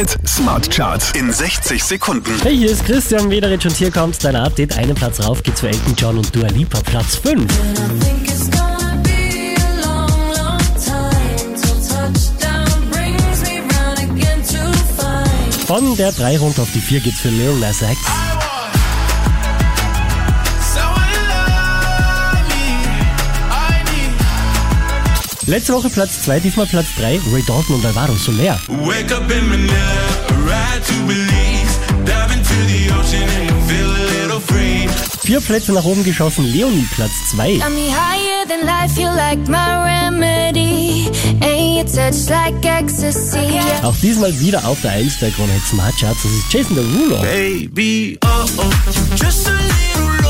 Hit Smart Charts in 60 Sekunden. Hey, hier ist Christian Mederich und hier kommt dein Update. Einen Platz rauf geht's für Elton John und Dua Lipa, Platz 5. Von der 3 runter auf die 4 geht's für Lil Nas X. Letzte Woche Platz 2, diesmal Platz 3, Ray Dalton und Alvaro Soler. Wake up in Manila, ride to Belize, dive into the ocean and feel a little free. Vier Plätze nach oben geschossen, Leonie Platz 2. Got me higher than life, you like my remedy. Auch diesmal wieder auf der 1 der Krone Smart Charts, das ist Jason Derulo. Baby, oh oh, just a little